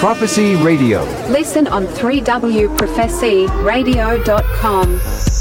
Prophecy Radio. Listen on 3wprophecyradio.com.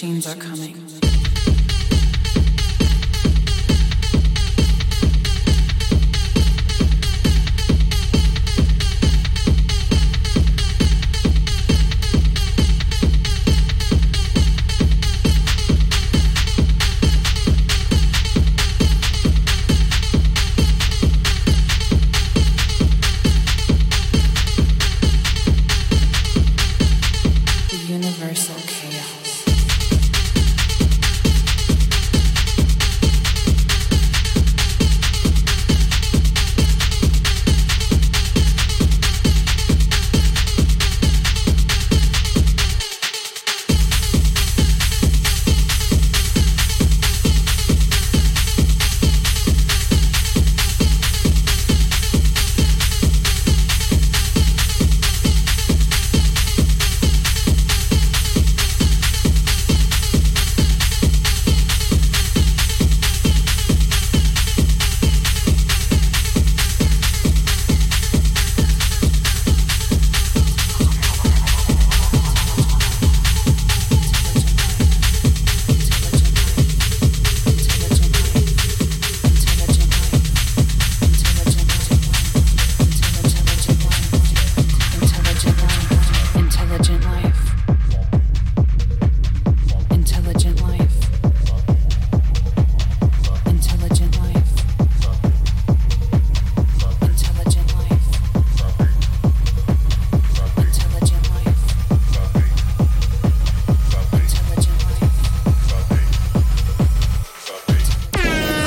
machines are coming.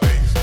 bass.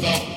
で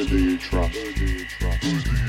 Who do you trust? Who do you trust?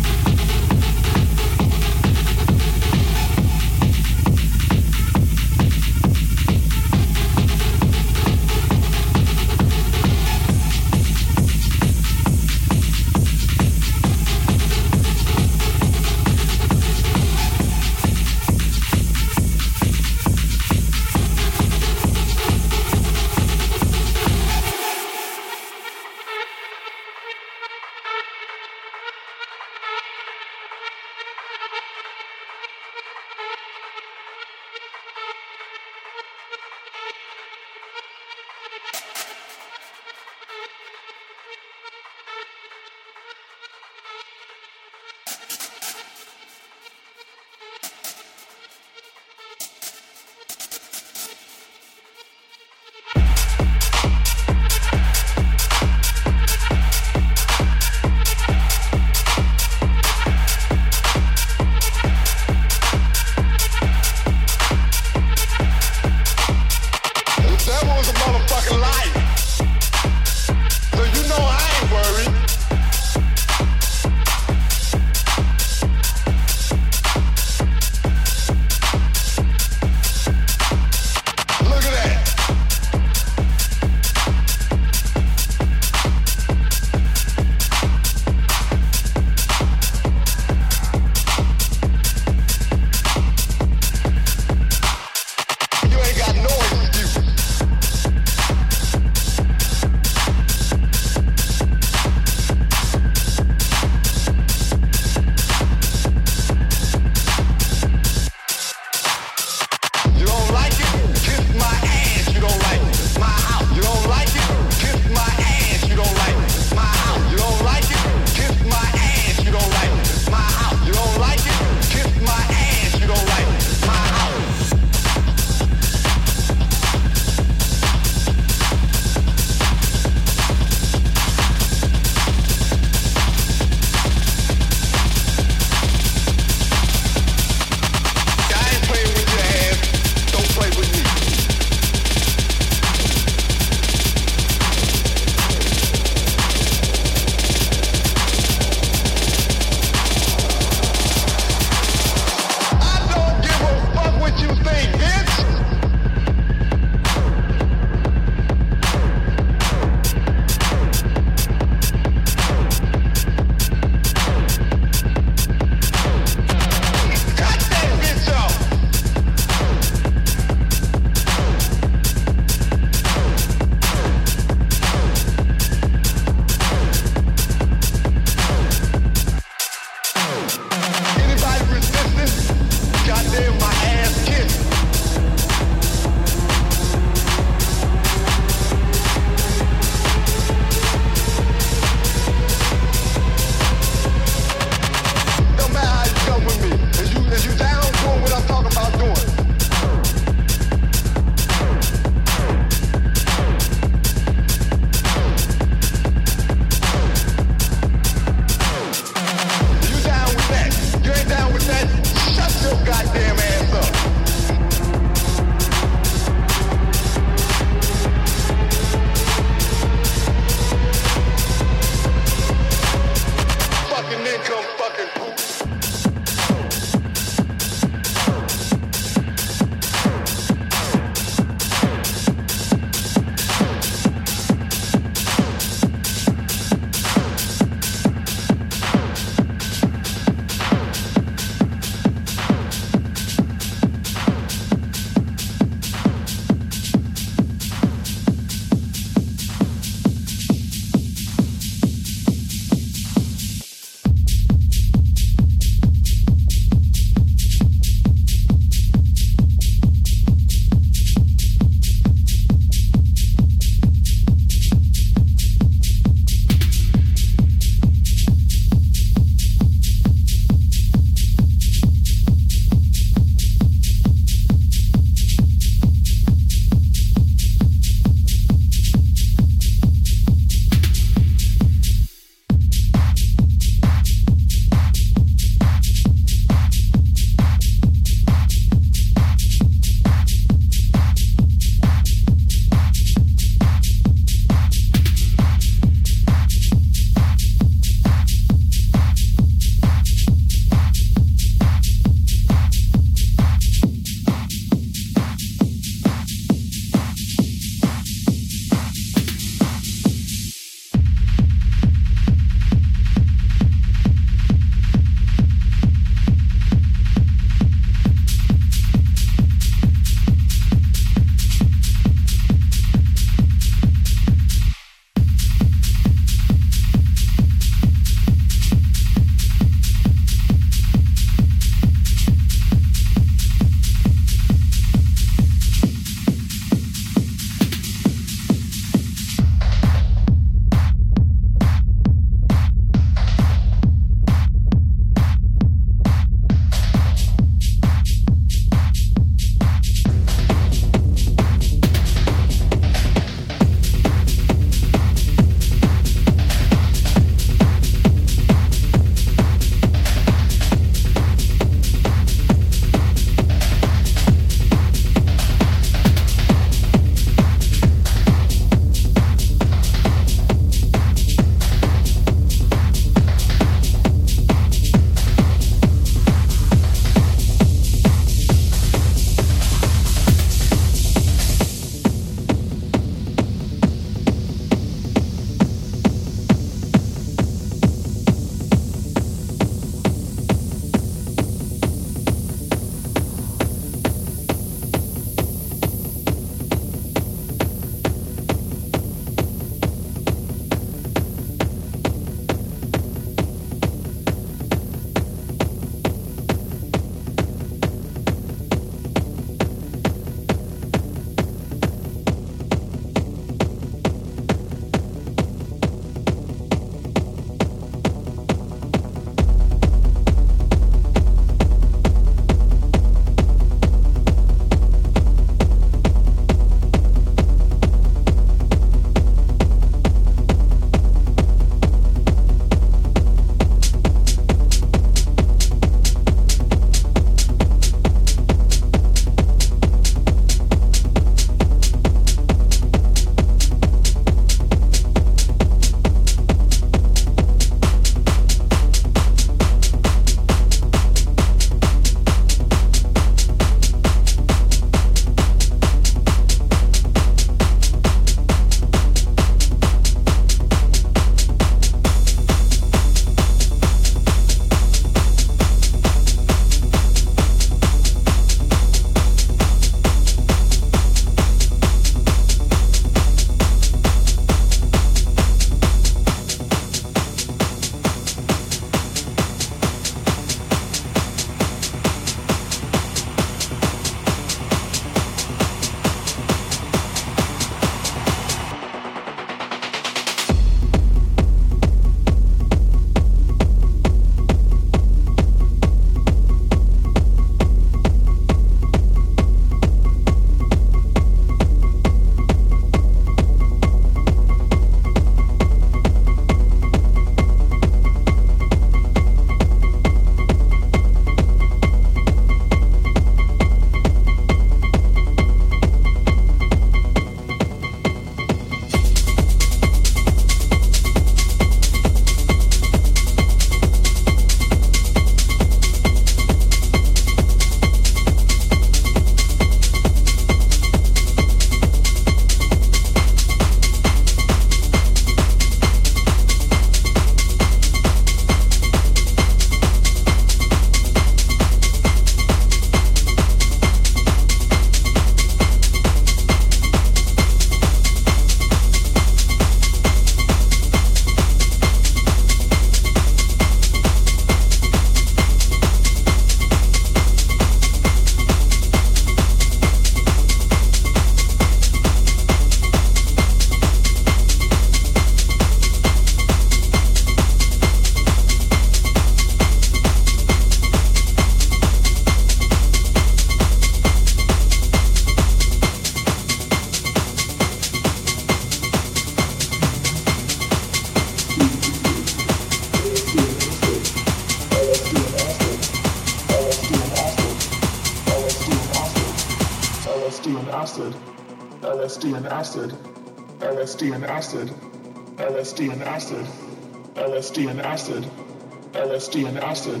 LSD and acid,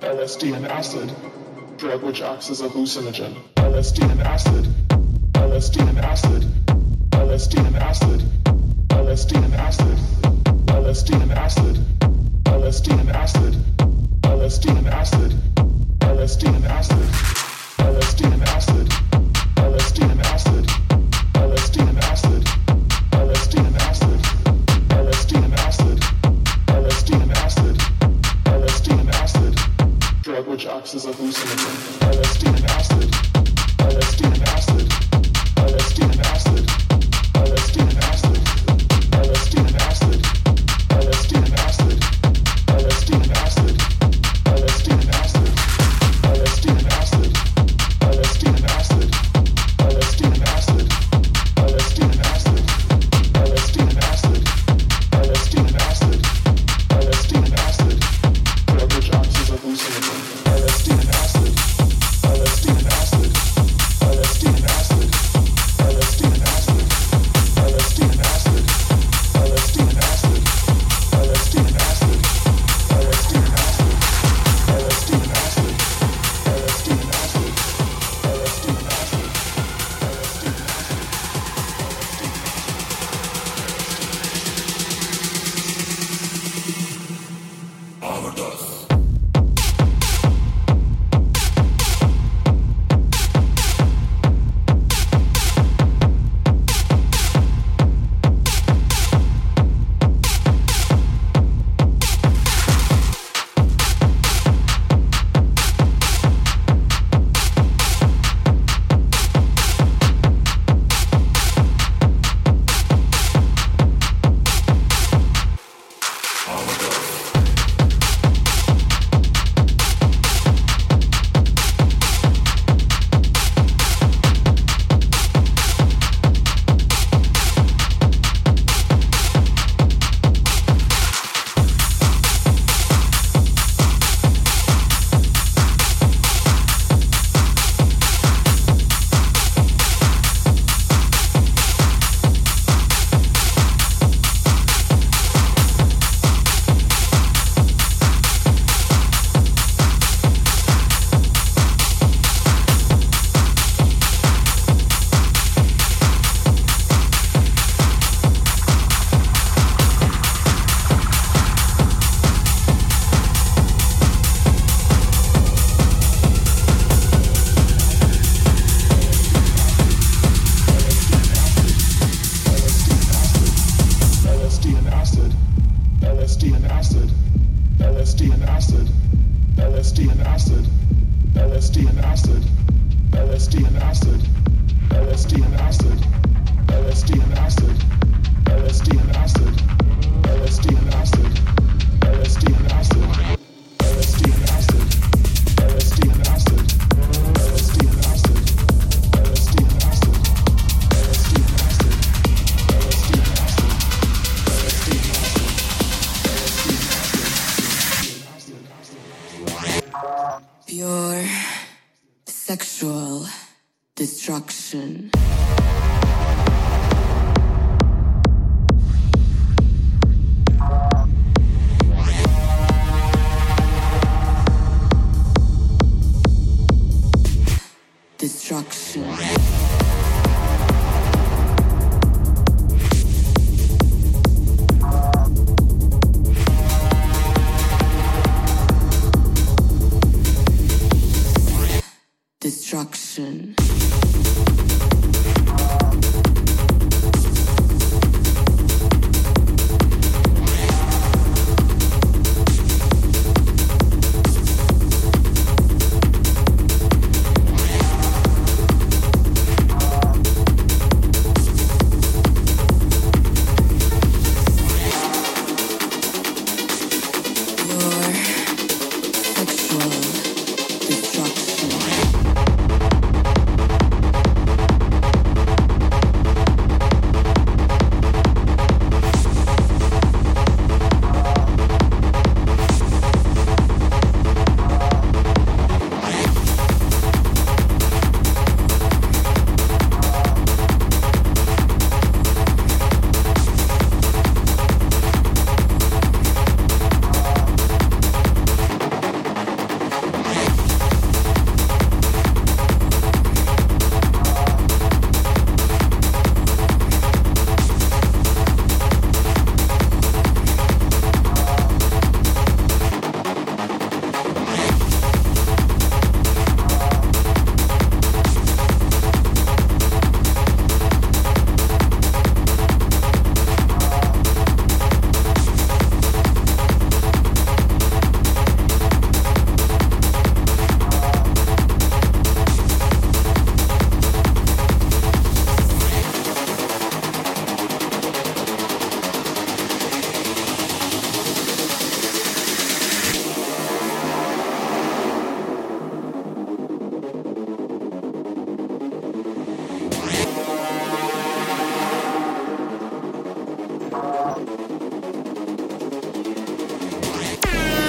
LSD and acid, drug which acts as a hallucinogen, LSD and acid.